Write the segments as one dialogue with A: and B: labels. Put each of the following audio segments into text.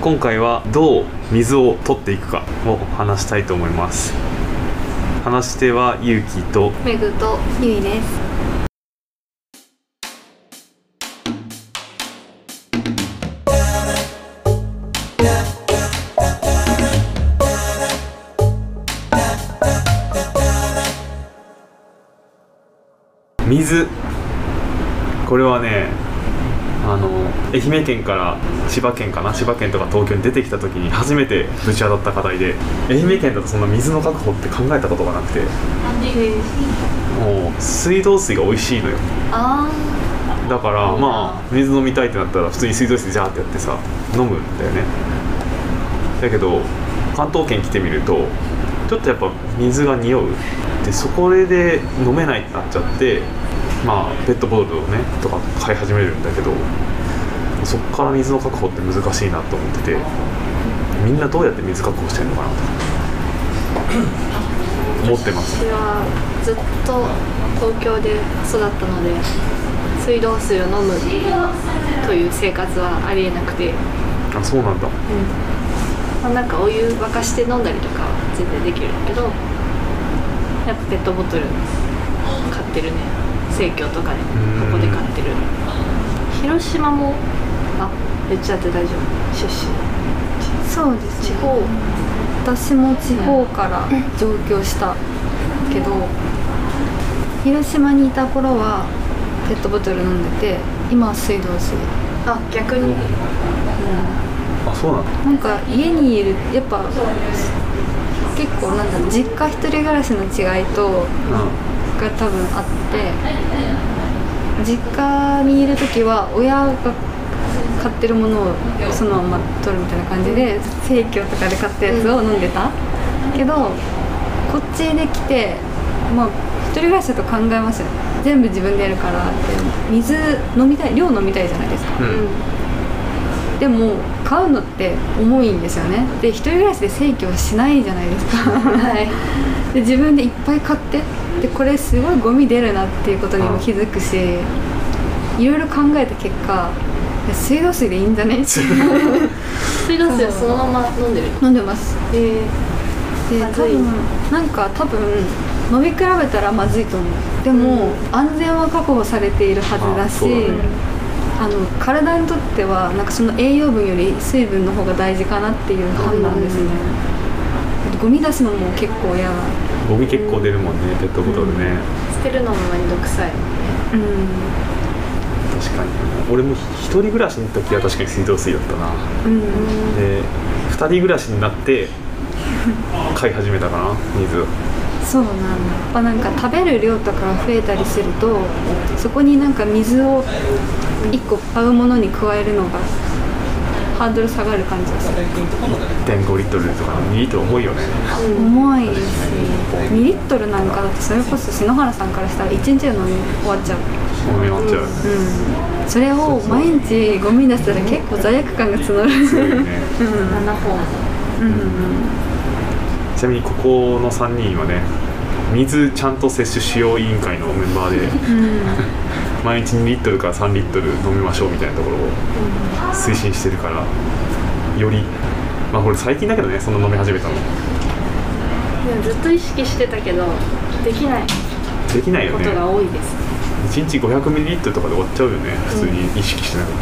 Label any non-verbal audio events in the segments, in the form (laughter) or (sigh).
A: 今回はどう水を取っていくかを話したいと思います。話し手はゆうきと
B: めぐと
C: ゆいです。
A: 水。これはねあの愛媛県から千葉県かな千葉県とか東京に出てきた時に初めてぶち当たった課題で愛媛県だとそんな水の確保って考えたことがなくて。もう水道水が美味しいのよ。
B: あ
A: だからまあ水飲みたいってなったら普通に水道水ジャーってやってさ飲むんだよね。だけど関東圏来てみるとちょっとやっぱ水が匂う。でそこで飲めないってなっちゃってまあペットボトルをねとか買い始めるんだけどそこから水の確保って難しいなと思っててみんなどうやって水確保してるのかなと。(coughs) 思ってます。
B: 私はずっと東京で育ったので水道水を飲むという生活はありえなくて、
A: あそうなんだ。
B: まあ、なんかお湯沸かして飲んだりとかは全然できるんだけどやっぱペットボトル買ってるね。生協とかで
A: ん
B: ここで買ってる。広島もあ言っちゃって大丈夫？出身。
C: そうですね。
B: 地方。
C: 私も地方から上京したけど広島にいた頃はペットボトル飲んでて今は水道水。
B: あ逆に。
A: あそうなんだ。
C: なんか家にいるやっぱ結構なんだろう実家一人暮らしの違いと
A: う
C: が多分あって実家にいる時は親が買ってるものをそのまま取るみたいな感じで生協とかで買ったやつを飲んでた、けどこっちで来てまあ一人暮らしだと考えますよ全部自分でやるからって。水飲みたい量飲みたいじゃないですか、
A: んうん。
C: でも買うのって重いんですよね。で一人暮らしで生協しないじゃないですか。
B: はい。(laughs)
C: で自分でいっぱい買って。でこれすごいゴミ出るなっていうことにも気づくしいろいろ考えた結果水道水でいいんじゃね。(laughs)
B: 水道水はそのまま飲んでる
C: 飲んでます。
B: え
C: で
B: まずい。
C: 多分なんか多分飲み比べたらまずいと思う。でも、安全は確保されているはずだ
A: あ
C: しあの体にとってはなんかその栄養分より水分の方が大事かなっていう判断ですね、ゴミ出すのも結構嫌。だ
A: ゴミ結構出るもんねペットボトルね、
B: 捨てるのもめんどくさい
C: うん
A: 確かに。俺も一人暮らしの時は確かに水道水だったな。
C: うん
A: で二人暮らしになって (laughs) 買い始めたかな水
C: そうなんだ。やっぱなんか食べる量とかが増えたりするとそこになんか水を1個買うものに加えるのがハードル下がる感じがす。る
A: 1.5リットルとか2リットル重いよね。
C: 重いし2リットルなんかだとそれこそ篠原さんからしたら1日で飲み終わっちゃう
A: 重み終わっちゃう、
C: うん。それを毎日ゴミ出したら結構罪悪感が募るうん。
B: 7本
A: ちなみにここの3人はね水ちゃん。と摂取しよう委員会のメンバーで毎日2リットルから3リットル飲みましょうみたいなところを推進してるからよりまあこれ最近だけどねそん。な飲み始めたの
B: でもずっと意識してたけどできない
A: できないよね
B: ことが多いです、
A: 1日500ミリリットルとかで終わっちゃうよね普通に意識してないと、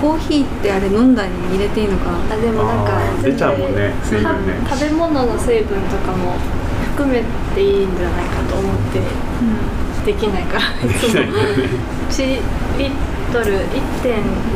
C: コーヒーってあれ飲んだり入れていいのか？な
B: あでもなんか
A: 出ちゃうもんね水分ね。
B: 食べ物の成分とかも含めていいんじゃないかと思ってできないから (laughs)
A: できないんだよね。
B: 1リットル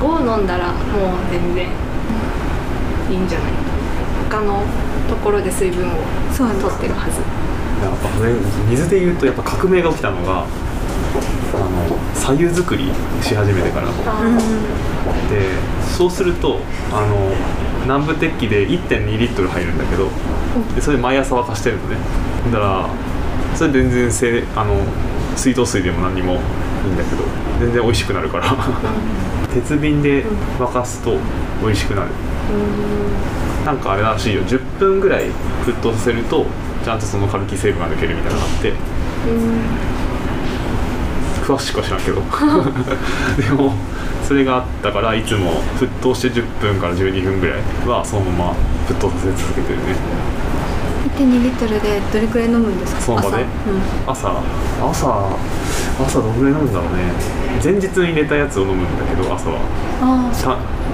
B: 1.5飲んだらもう全然いいんじゃない？他のところで水分を取ってるはず
A: やっぱね水で言うとやっぱ革命が起きたのがあの左右作りし始めてから。
C: うん
A: でそうするとあの南部鉄器で1.2リットル入るんだけどでそれ毎朝沸かしてるのね。だからそれ全然せあの水道水でも何にもいいんだけど全然美味しくなるから。鉄瓶で沸かすと美味しくなる。なんかあれらしいよ。10分ぐらい沸騰させるとちゃんとそのカルキ成分が抜けるみたいなのがあって。詳しくは知らんけど。(laughs) でもそれがあったからいつも沸騰して10分から12分ぐらいはそのまま沸騰させ続けてるね。
C: 1.2リットルでどれくらい飲むんですか？
A: その場で？
C: 朝。うん
A: 朝。朝朝どのぐらい飲むんだろうね。前日に入れたやつを飲むんだけど朝は。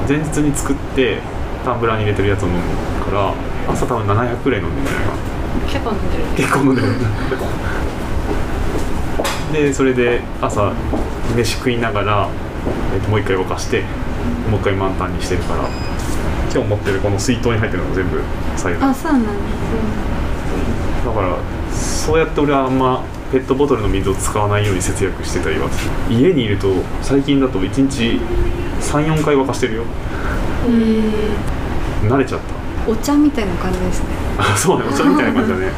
A: 前日に作ってタンブラーに入れてるやつを飲むから朝多分700くらい飲んでるんじゃないかな
B: 結構飲んでる。
A: 結構飲んでる。でそれで朝飯食いながら、えっともう一回沸かしてもう一回満タンにしてるから今日持ってるこの水筒に入ってるのが全部左右だ
C: あそうなんだ。
A: だからそうやって俺はあんまペットボトルの水を使わないように節約してたりは家にいると最近だと1日34回沸かしてるよ。慣れちゃった
C: お茶みたいな感じですね。
A: あそうねお茶みたいな感じだね。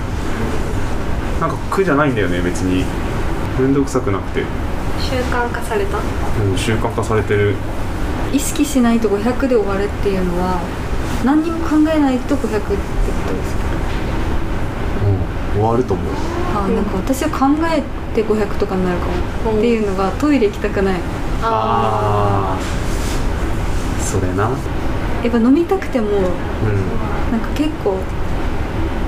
A: (laughs) なんか苦じゃないんだよね別に。面倒くさくなくて、
B: 習慣化された？
A: うん、習慣化されてる。
C: 意識しないと500で終わるっていうのは何にも考えないと500ってことですか？
A: うん終わると思う。
C: あなんか私は考えて500とかになるかも、
B: うん
C: っていうのがトイレ行きたくない。
A: ああそれな
C: やっぱ飲みたくても
A: うん。
C: なんか結構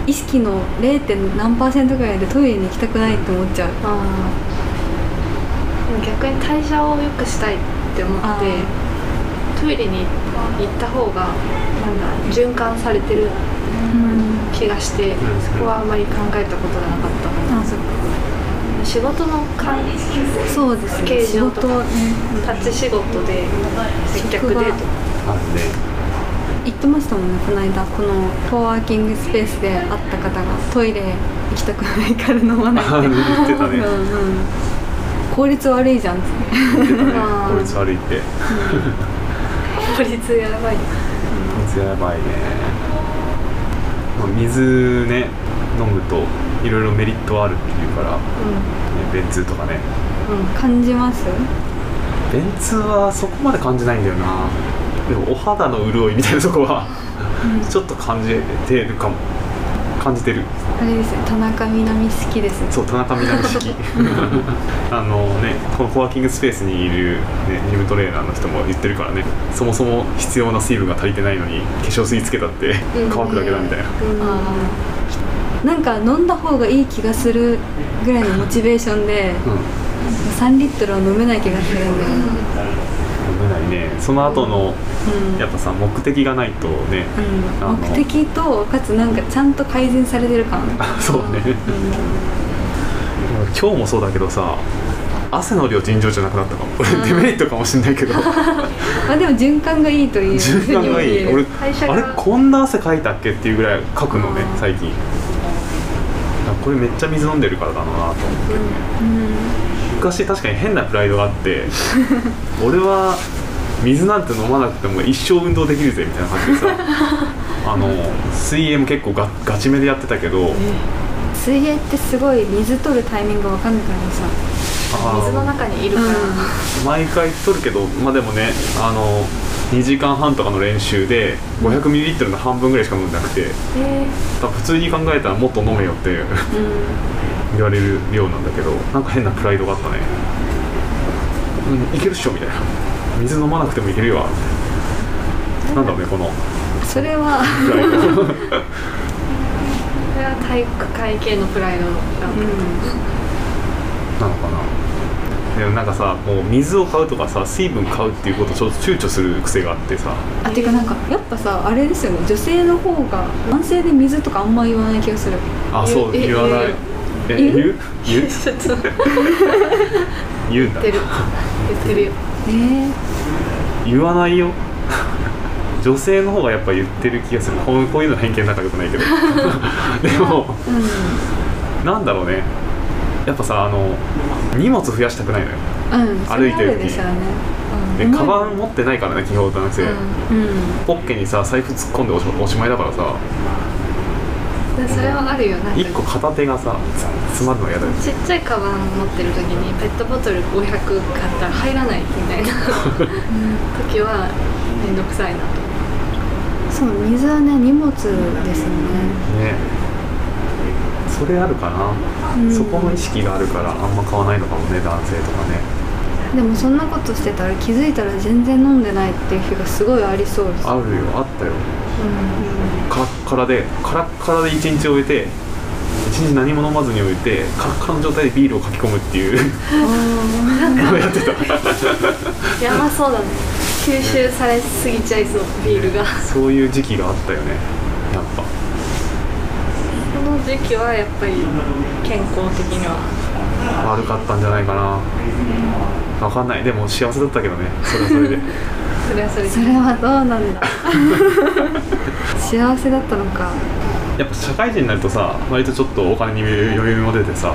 C: 意識の 0. 点何パーセントぐらいでトイレに行きたくないって思っちゃう。
B: あ逆に代謝を良くしたいって思
C: あ
B: ってトイレに行った方がなんだ循環されてる
C: うん。
B: 気がして
A: ん。
B: そこはあまり考えたことがなかった。
C: あそっか。
B: 仕事の関
C: そうですね。
B: 形
C: 仕
B: 状とか
C: 事ね
B: 立ち仕事で接客デート。
A: あるね
C: 言ってましたもんねこの間。このコワーキングスペースで会った方がトイレ行きたくないから飲まないって。
A: あ言ってたね。
C: うんうん。効率悪いじゃん。って
A: 言ってたね効率悪いって。
B: 効率やばい。
A: 効率やばいね、まあ、水ね飲むといろいろメリットあるっていうから、ね、便通とかね。
C: 感じます？
A: 便通はそこまで感じないんだよなでもお肌の潤いみたいなとこはちょっと感じてるかも。感じてる。
C: あれですね田中みな実好きですね。
A: そう田中みな実式。(laughs) あのねこのコワーキングスペースにいる、ね、ジムトレーナーの人も言ってるからね。そもそも必要な水分が足りてないのに化粧水つけたって乾くだけだみたいな、
C: あー。なんか飲んだ方がいい気がするぐらいのモチベーションで
A: うん
C: 3リットルは飲めない気がするんだよな。
A: 飲めないね。その後の
C: うん。
A: やっぱさ目的がないとね、
C: うん、目的とかつなんかちゃんと改善されてる感。(laughs)
A: そうね。今日もそうだけどさ汗の量尋常じゃなくなったかも。俺 (laughs) デメリットかもしんないけど。(laughs)
C: まあでも循環がいいという
A: 循環がいい。俺あれこんな汗かいたっけっていうぐらいかくのね
C: うん。
A: 最近。あこれめっちゃ水飲んでるからだなと思って。
C: うん
A: 昔確かに変なプライドがあって (laughs) 俺は水なんて飲まなくても一生運動できるぜみたいな感じでさ (laughs) あの水泳も結構ガガチめでやってたけど
C: 水泳ってすごい水取るタイミングわかんなくなりさ
B: 水の中にいるから、
A: 毎回取るけどまあでもねあの2時間半とかの練習で 500ml の半分ぐらいしか飲んでなくて
B: え
A: 多分普通に考えたらもっと飲めよって言われる量なんだけどなんか変なプライドがあったね。うんいけるっしょみたいな。水飲まなくてもいけるよ。みたいななんだろうねこの。
C: それは。
B: それは体育会系のプライドが、
A: なのかな。でもなんかさもう水を買うとかさ水分買うっていうことをちょっと躊躇する癖があってさ。
C: あていうかなんかやっぱさあれですよね。女性の方が男性で水とかあんま言わない気がする。
A: あそう
B: え
A: 言わないえ
C: 言う
A: 言う？言う？(laughs)
B: ちょっと。(laughs)
A: 言うんだ。
B: 言ってる。言ってるよ。
C: えー、
A: 言わないよ。(laughs) 女性の方がやっぱ言ってる気がする。こうこういうの偏見なんかよくないけど。でもなんだろうね。やっぱさあの荷物増やしたくないのよ。
C: うん。
A: 歩いてる時。
C: るで
A: カバン持ってないからね基本男性、
C: うん。
A: ポッケにさ財布突っ込んでおしおしまいだからさ。
B: でそれはあるよなんか
A: 一個片手がさつ詰まるのが嫌だよ
B: ちっちゃいカバン持ってる時にペットボトル500買ったら入らないみたいな時は面倒くさいなと。
C: そう水はね荷物ですよね。
A: ね。それあるかな、
C: うん。
A: そこの意識があるからあんま買わないのかもね男性とかね。
C: でもそんなことしてたら気づいたら全然飲んでないっていう日がすごいありそうです。
A: あるよあったよ。カラッカラでカラッカラで一日終えて一日何も飲まずに終えてカラッカラの状態でビールをかき込むっていう。のをやってた
B: やばそうだね。吸収されすぎちゃいそうビールが。
A: そういう時期があったよね。やっぱ。
B: この時期はやっぱり健康的には。
A: 悪かったんじゃないかな。分かんない。でも幸せだったけどね。それはそれで。(laughs)
B: それはそれで。
C: それはどうなんだ。(laughs) 幸せだったのか
A: やっぱ社会人になるとさ割とちょっとお金に余裕も出てさ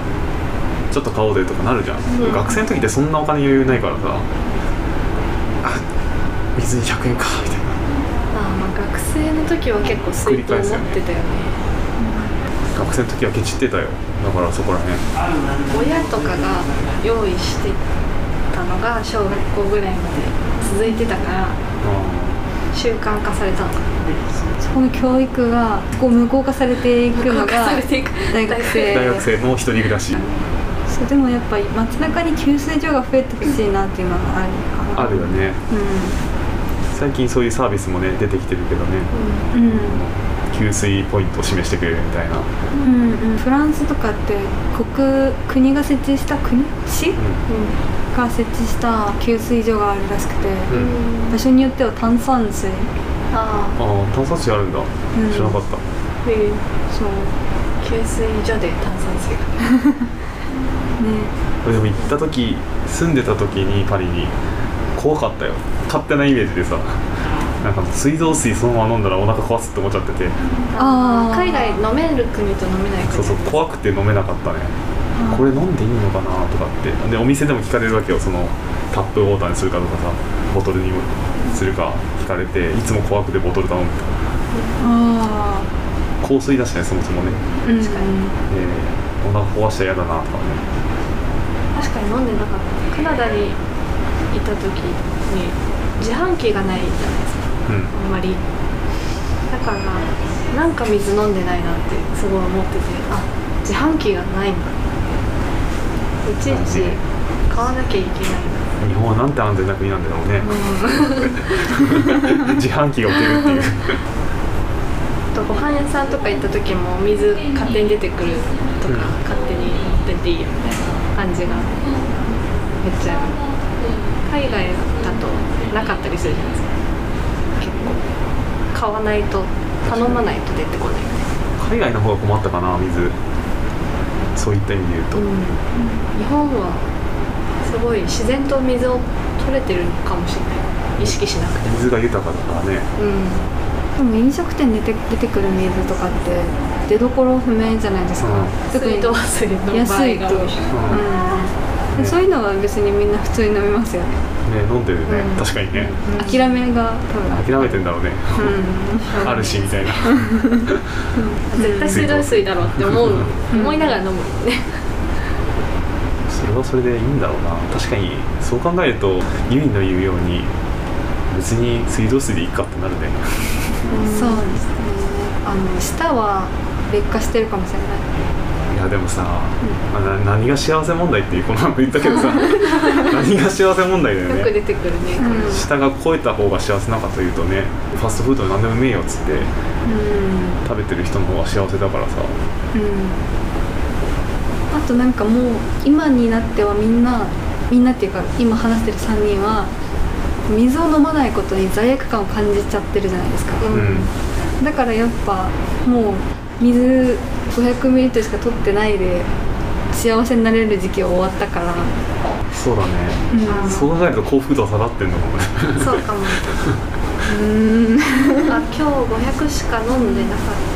A: ちょっと買おうぜとかなるじゃん、
B: うん。
A: 学生の時ってそんなお金余裕ないからさあ水に100円かみたいな。
B: ああまあ学生の時は結構水筒持ってたよね。
A: 学生の時はケチってたよ。だからそこら辺。
B: 親とかが用意してたのが小学校ぐらいまで続いてたから習慣化されたの。かな
C: そこの教育がこう無効化されていくのが大学生。
A: 大学生の一人暮らし。
C: そうでもやっぱり街中に給水所が増えてほしいなっていうのはある。かな
A: あるよね。
C: う
A: 最近そういうサービスもね出てきてるけどね。
C: んうん。
A: 給水ポイントを示してくれるみたいな、
C: うんうん。フランスとかって国国が設置した国？市？
A: う
C: が設置した給水所があるらしくて、
A: んうん。
C: 場所によっては炭酸水
B: ああ
A: ああ炭酸水あるんだ、
C: ん。
A: 知らなかった。
B: で
C: そう
B: 給水所で炭酸水。が (laughs)
C: ね。
A: でも行った時住んでた時にパリに怖かったよ。勝手なイメージでさなんか水道水そのまま飲んだらお腹壊すって思っちゃってて。
C: あー。
B: 海外飲める国と飲めない国。
A: そうそう怖くて飲めなかったね。これ飲んでいいのかなとかって。でお店でも聞かれるわけよ。そのタップウォーターにするかとかさボトルにするか聞かれていつも怖くてボトル頼むみたい
C: あ
A: な香水だしねそもそもね、
B: 確かに。
A: えー、お腹壊したら嫌だなとかね。
B: 確かに飲んでなかった。カナダにいた時に自販機がないじゃないですか。
A: うん。
B: あんまり。だからなんか水飲んでないなってすごい思っててあ自販機がないんだいちいち買わなきゃいけないな
A: 日本はなんて安全な国なんだろうね。自販機が置けるっていう。
B: あとご飯屋さんとか行った時も水勝手に出てくるとか、
A: うん
B: 勝手に持ってっていいよみたいな感じがめっちゃ海外だとなかったりするじゃないですか。結構。買わないと頼まないと出てこない。
A: 海外の方が困ったかな水。そういった意味で言うと、
B: 日本はすごい自然と水を取れてるのかもしれない。意識しなくても。
A: 水が豊かだからね。
B: うん。
C: でも飲食店で出て出てくる水とかって出どころ不明じゃないですか、
A: うん。
C: 特に
B: 水道水の場合
C: 安いと、うん。でそういうのは別にみんな普通に飲みますよね、
A: ね飲んでるね、
C: うん。
A: 確かにね。
C: 諦めが多分。
A: 諦めてんだろうね、
C: うん。
A: あるしみたいな。
B: 絶対水道水だろうって思う、
C: うん。
B: 思いながら飲むね。
A: それはそれでいいんだろうな。確かにそう考えるとユイの言うように別に水道水でいいかってなるね。
C: そうですね。あの舌は劣化してるかもしれない。
A: いやでもさ、まあな何が幸せ問題っていうこの前言ったけどさ (laughs) 何が幸せ問題だよ
B: よく
A: ね
B: 出てくるね、
C: うん。
A: 舌が超えた方が幸せなのかというとねファストフード何でもうめえよっつって
C: うん。
A: 食べてる人の方が幸せだからさ。
C: うんあとなんかもう今になってはみんなみんなっていうか今話してる3人は水を飲まないことに罪悪感を感じちゃってるじゃないですか、
B: うん。
A: うん
C: だからやっぱもう水500ミリリットルしか取ってないで幸せになれる時期は終わったから、
A: そうだね。
C: うん。
A: そう考えると幸福度は下がってんのかもね。
B: そうかも。(laughs)
C: うん。
B: あ今日500しか飲んでなかった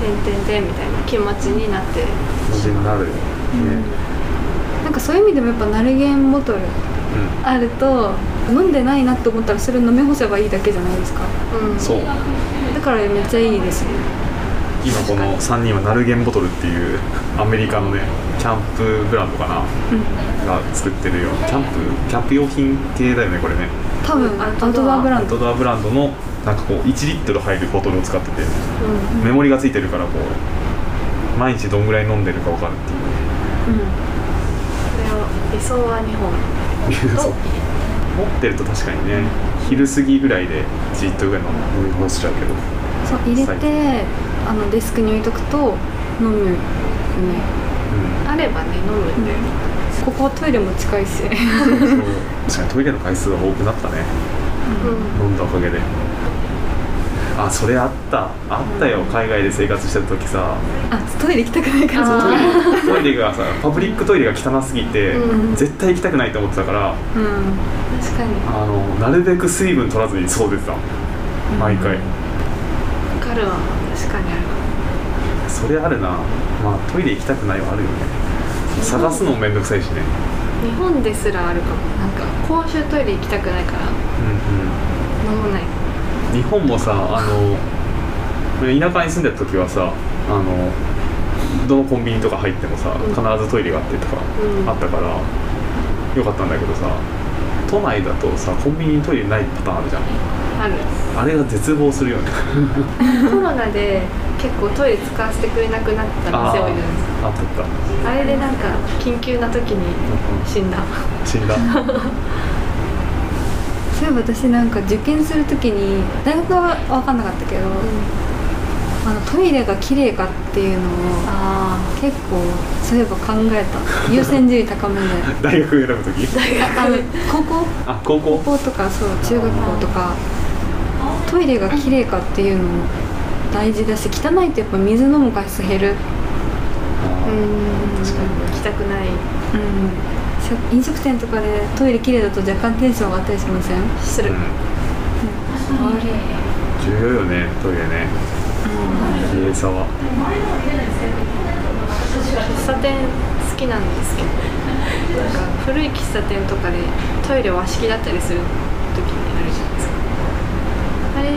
B: てんてんてんみたいな気持ちになって。
A: 感じになるよね
C: なんかそういう意味でもやっぱナルゲンボトル
A: うん。
C: あると飲んでないなって思ったらそれを飲み干せばいいだけじゃないですか。
B: うん。
A: そう。
C: だからめっちゃいいですよ
A: 今この3人はナルゲンボトルっていうアメリカのねキャンプブランドかなが作ってるよキャンプキャンプ用品系だよねこれね。
C: 多分アウトドアブランド。
A: アウトドアブランドのなんかこう1リットル入るボトルを使ってて
B: うん。
A: メモリがついてるからこう毎日どんぐらい飲んでるか分かるっていう。
B: これも理想は2本。
A: 持ってると確かにね昼過ぎぐらいでじっとぐらい飲み干しちゃうけど。
C: そう入れてあのデスクに置いとくと飲むよね。
A: うん。
B: あればね飲むんだよ、
C: ここトイレも近いし。
A: 確かにトイレの回数は多くなったね。
B: うん。
A: 飲んだおかげであそれあった。あったよ。海外で生活してた時さ。
C: あトイレ行きたくないから
B: あ
A: トイレトイレがさパブリックトイレが汚すぎて、
B: うん。
A: 絶対行きたくないと思ってたから。
C: うん
B: 確かに。
A: あのなるべく水分取らずにそう出てた。毎回、
B: わかるわ。確かにある
A: それあるな。まあトイレ行きたくないはあるよね。探すのもめんどくさいしね。
B: 日本ですらあるかも。なんか公衆トイレ行きたくないから。
A: うん
B: 飲まない。
A: うん日本もさあの田舎に住んでた時はさあのどのコンビニとか入ってもさ
B: うん。
A: 必ずトイレがあってとか
B: うん。
A: あったからよかったんだけどさ都内だとさコンビニにトイレないパターンあるじゃん。
B: ある。
A: あれが絶望するよね。(laughs)
B: コロナで結構トイレ使わせてくれなくなった店多いじゃないです。
A: あったあった
B: か。あれでなんか緊急な時に死んだ。
A: 死んだ (laughs)
C: 私なんか受験するときに大学は分かんなかったけど、あのトイレが綺麗かっていうのを
B: あ
C: 結構そういえば考えた。(laughs) 優先順位高めで。
A: 大学選ぶ時？
C: あの高校？
A: あ高校？
C: 高校とかそう中学校とか。トイレが綺麗かっていうのも大事だし汚いとやっぱ水飲む回数減る。
B: うん。
A: 確かに。
B: 行きたくない。
C: うん。し飲食店とかでトイレ綺麗だと若干テンション上がったりしません？
B: する、
A: うん。
C: あれ
A: 重要よねトイレね。綺麗さは。
B: 喫茶店好きなんですけどなんか古い喫茶店とかでトイレ和式だったりする時にあるじゃないですか。あれ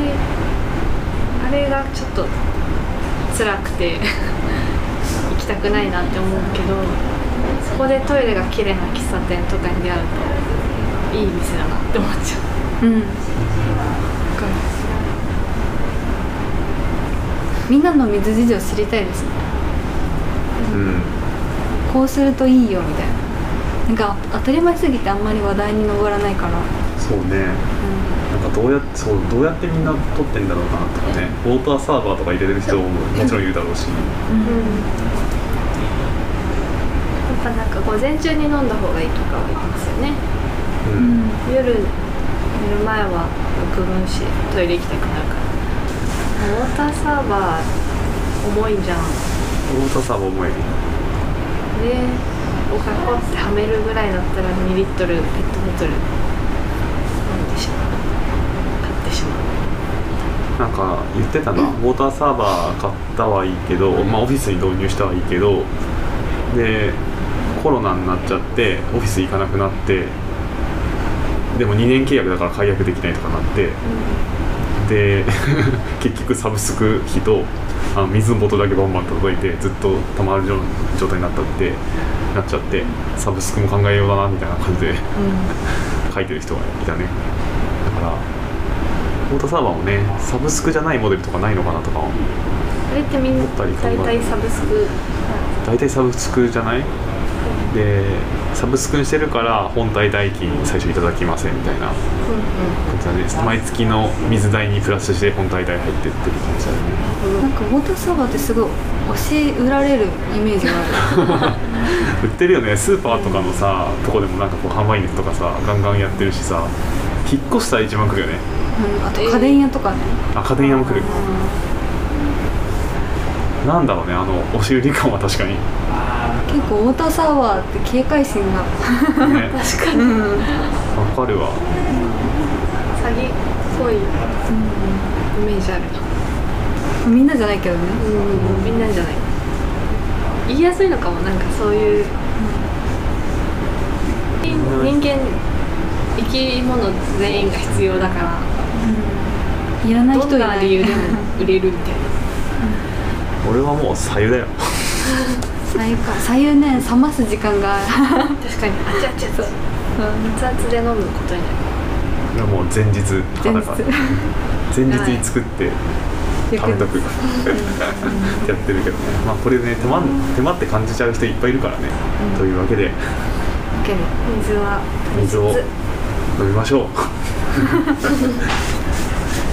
B: あれがちょっと辛くて (laughs) 行きたくないなって思うけどそこでトイレが綺麗な喫茶店とかに出会うといい店だなって思っちゃう。
C: うん。みんなの水事情知りたいですね。
A: うん。
C: こうするといいよみたいな。なんか当たり前すぎてあんまり話題に上らないから、
A: そうね。なんかどうやってそうどうやってみんな撮ってんだろうなとかね。ウォーターサーバーとか入れてる人ももちろんいるだろうし。
B: うんぱなんか午前中に飲んだ方がいいとかは言いますよね。
A: う
C: うんん
B: 夜寝る前は六分しトイレ行きたくなるから。ウォーターサーバー重いじゃん。
A: ウォーターサーバー重い
B: でおかこってはめるぐらいだったら2リットルペットボトル。飲んでしまう。買ってしまう。
A: なんか言ってたな。(laughs) ウォーターサーバー買ったはいいけど、まあ、オフィスに導入したはいいけど。でコロナになっちゃってオフィス行かなくなってでも2年契約だから解約できないとかなってで (laughs) 結局サブスク費とあの水のボトルだけバンバン届いてずっとたまる状態になったってなっちゃってサブスクも考えようだなみたいな感じで書いてる人がいたね。だからウォーターサーバーもねサブスクじゃないモデルとかないのかなとか
B: あれってみんな
A: 思ったり考え
B: 大体サブスク
A: 大体サブスクじゃない？でサブスクにしてるから本体代金最初いただきませんみたいな
B: うん
A: ことだね毎月の水代にプラスして本体代入ってってる感じだね。
C: なんかウォーターサーバーってすごい押し売られるイメージがある。(laughs)
A: 売ってるよね。スーパーとかのさとこでもなんかこう販売員とかさガンガンやってるしさ引っ越したら一番来るよね。
C: うんあと家電屋とかね、
A: あ家電屋も来る。なんだろうねあの押し売り感は確かに
C: 結構ウォーターサーバーって警戒心が。
A: ね。(laughs)
B: 確かに。
C: うん、
A: わかるわ。
B: 詐欺っぽい。イメージある。な
C: みんなじゃないけどね。
B: うん。みんなじゃない。言いやすいのかもなんかそういう。人人間生き物全員が必要だから。
C: いらない人
B: どん
C: い。な
B: ない理由でも売れるみたい
A: 俺はもう左右だよ (laughs)
C: 最か左右ね冷ます時間が。
B: 確かにあちあちあち熱々で飲むことになる。
A: もう前日
C: 前日。
A: 前日に作って食べとく。やってるけど。ねまあこれね手間手間って感じちゃう人いっぱいいるからね、うん、というわけで。
B: 水は
A: 水を飲みましょう。(laughs)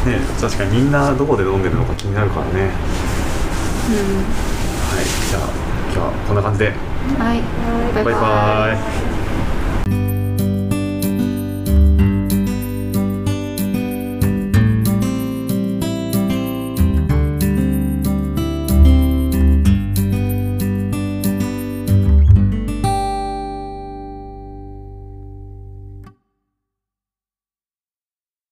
A: ね確かにみんなどこで飲んでるのか気になるからね。うん。はいじゃあ。はこんな感じで、
C: はい、バイバイ,
A: バイバ